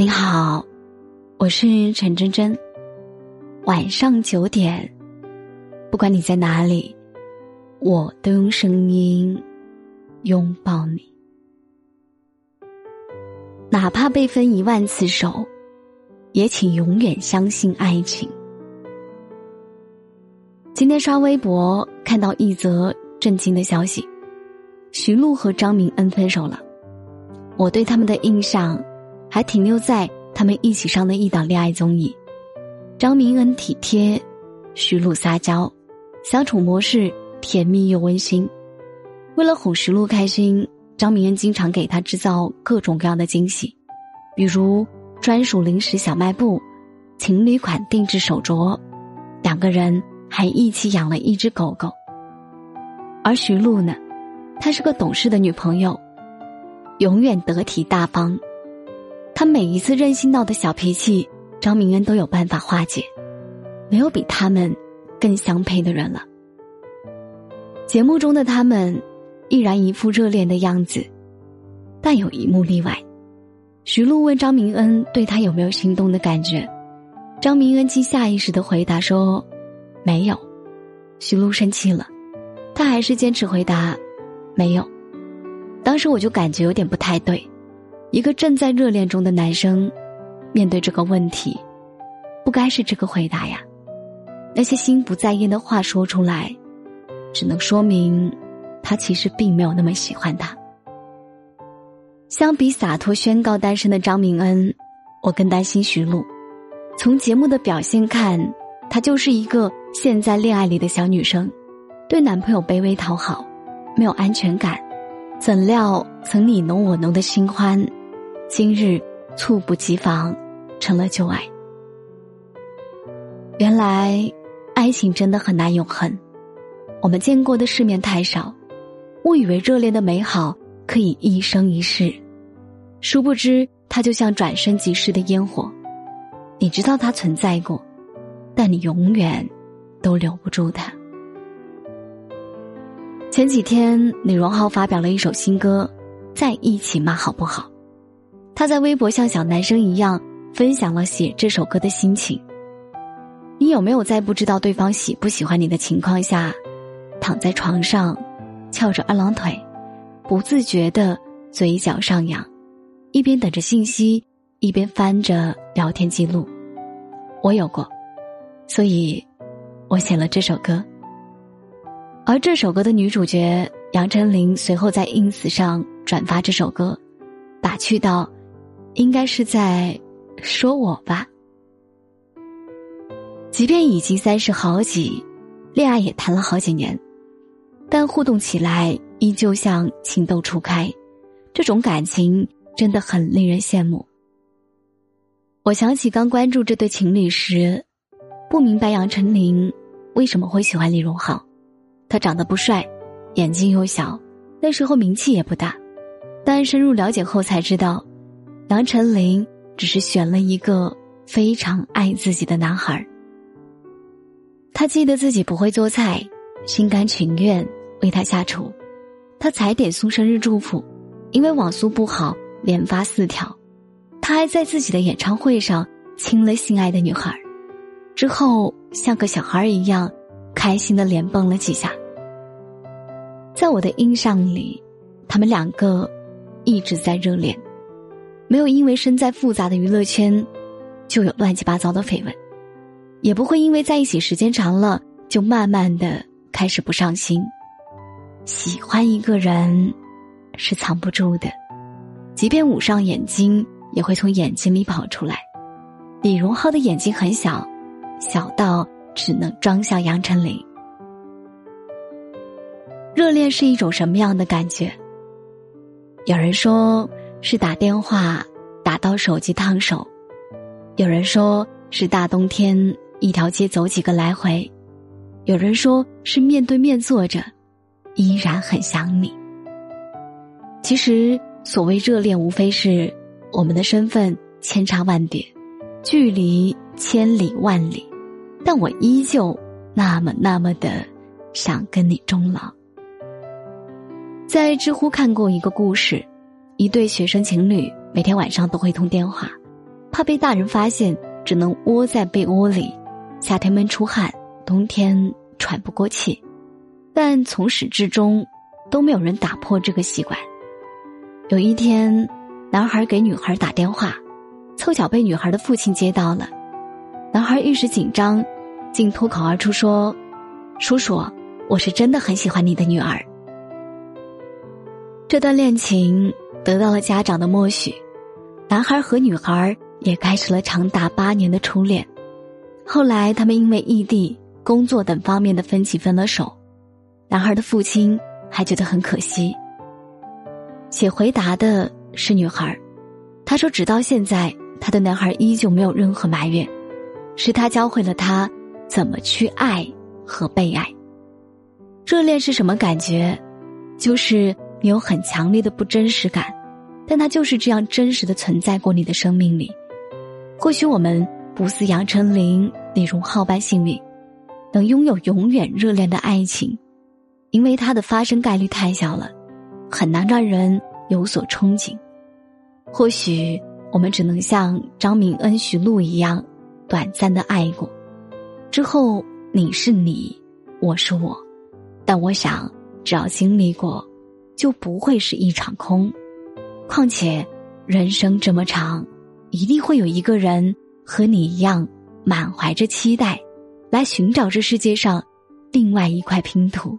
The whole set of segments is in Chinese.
你好，我是陈真真。晚上九点，不管你在哪里，我都用声音拥抱你。哪怕被分一万次手，也请永远相信爱情。今天刷微博看到一则震惊的消息：徐璐和张明恩分手了。我对他们的印象。还停留在他们一起上的一档恋爱综艺，张明恩体贴，徐璐撒娇，相处模式甜蜜又温馨。为了哄徐璐开心，张明恩经常给她制造各种各样的惊喜，比如专属零食小卖部、情侣款定制手镯，两个人还一起养了一只狗狗。而徐璐呢，她是个懂事的女朋友，永远得体大方。他每一次任性闹的小脾气，张明恩都有办法化解，没有比他们更相配的人了。节目中的他们依然一副热恋的样子，但有一幕例外。徐璐问张明恩对他有没有心动的感觉，张明恩竟下意识的回答说：“没有。”徐璐生气了，他还是坚持回答：“没有。”当时我就感觉有点不太对。一个正在热恋中的男生，面对这个问题，不该是这个回答呀。那些心不在焉的话说出来，只能说明他其实并没有那么喜欢他。相比洒脱宣告单身的张明恩，我更担心徐璐。从节目的表现看，她就是一个陷在恋爱里的小女生，对男朋友卑微讨好，没有安全感。怎料曾你侬我侬的新欢。今日猝不及防，成了旧爱。原来，爱情真的很难永恒。我们见过的世面太少，误以为热恋的美好可以一生一世，殊不知它就像转瞬即逝的烟火。你知道它存在过，但你永远都留不住它。前几天，李荣浩发表了一首新歌，《在一起吗？好不好》。他在微博像小男生一样分享了写这首歌的心情。你有没有在不知道对方喜不喜欢你的情况下，躺在床上，翘着二郎腿，不自觉的嘴角上扬，一边等着信息，一边翻着聊天记录？我有过，所以，我写了这首歌。而这首歌的女主角杨丞琳随后在 ins 上转发这首歌，打趣道。应该是在说我吧。即便已经三十好几，恋爱也谈了好几年，但互动起来依旧像情窦初开，这种感情真的很令人羡慕。我想起刚关注这对情侣时，不明白杨丞琳为什么会喜欢李荣浩，他长得不帅，眼睛又小，那时候名气也不大，但深入了解后才知道。杨丞琳只是选了一个非常爱自己的男孩。他记得自己不会做菜，心甘情愿为他下厨。他踩点送生日祝福，因为网速不好连发四条。他还在自己的演唱会上亲了心爱的女孩，之后像个小孩一样开心的连蹦了几下。在我的印象里，他们两个一直在热恋。没有因为身在复杂的娱乐圈，就有乱七八糟的绯闻，也不会因为在一起时间长了就慢慢的开始不上心。喜欢一个人，是藏不住的，即便捂上眼睛，也会从眼睛里跑出来。李荣浩的眼睛很小，小到只能装下杨丞琳。热恋是一种什么样的感觉？有人说。是打电话打到手机烫手，有人说是大冬天一条街走几个来回，有人说是面对面坐着，依然很想你。其实所谓热恋，无非是我们的身份千差万别，距离千里万里，但我依旧那么那么的想跟你终老。在知乎看过一个故事。一对学生情侣每天晚上都会通电话，怕被大人发现，只能窝在被窝里，夏天闷出汗，冬天喘不过气。但从始至终，都没有人打破这个习惯。有一天，男孩给女孩打电话，凑巧被女孩的父亲接到了。男孩一时紧张，竟脱口而出说：“叔叔，我是真的很喜欢你的女儿。”这段恋情得到了家长的默许，男孩和女孩也开始了长达八年的初恋。后来，他们因为异地、工作等方面的分歧分了手。男孩的父亲还觉得很可惜。写回答的是女孩，她说：“直到现在，她的男孩依旧没有任何埋怨，是他教会了他怎么去爱和被爱。热恋是什么感觉？就是你有很强烈的不真实感，但它就是这样真实的存在过你的生命里。或许我们不似杨丞琳那荣浩般幸运，能拥有永远热恋的爱情。”因为它的发生概率太小了，很难让人有所憧憬。或许我们只能像张明恩、徐璐一样，短暂的爱过，之后你是你，我是我。但我想，只要经历过，就不会是一场空。况且，人生这么长，一定会有一个人和你一样，满怀着期待，来寻找这世界上另外一块拼图。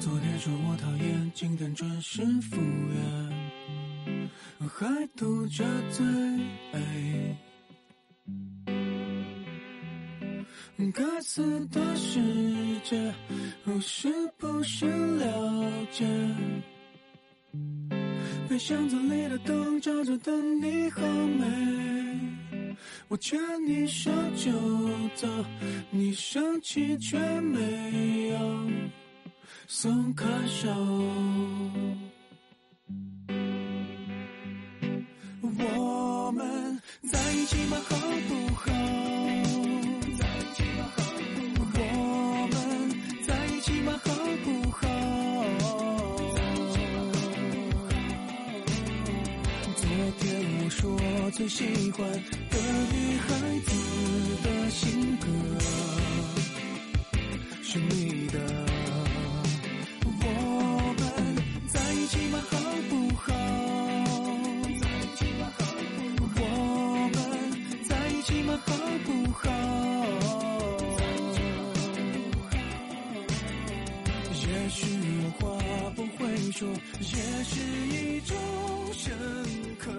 昨天说我讨厌今天准时赴约，还嘟着嘴。该死的世界，我是不是了解？被箱子里的灯照着的你好美，我牵你手就走，你生气却没有松开手。喜欢的女孩子的性格是你的，我们在一起吗？好不好？我们在一起吗？好不好？也许有话不会说，也是一种深刻。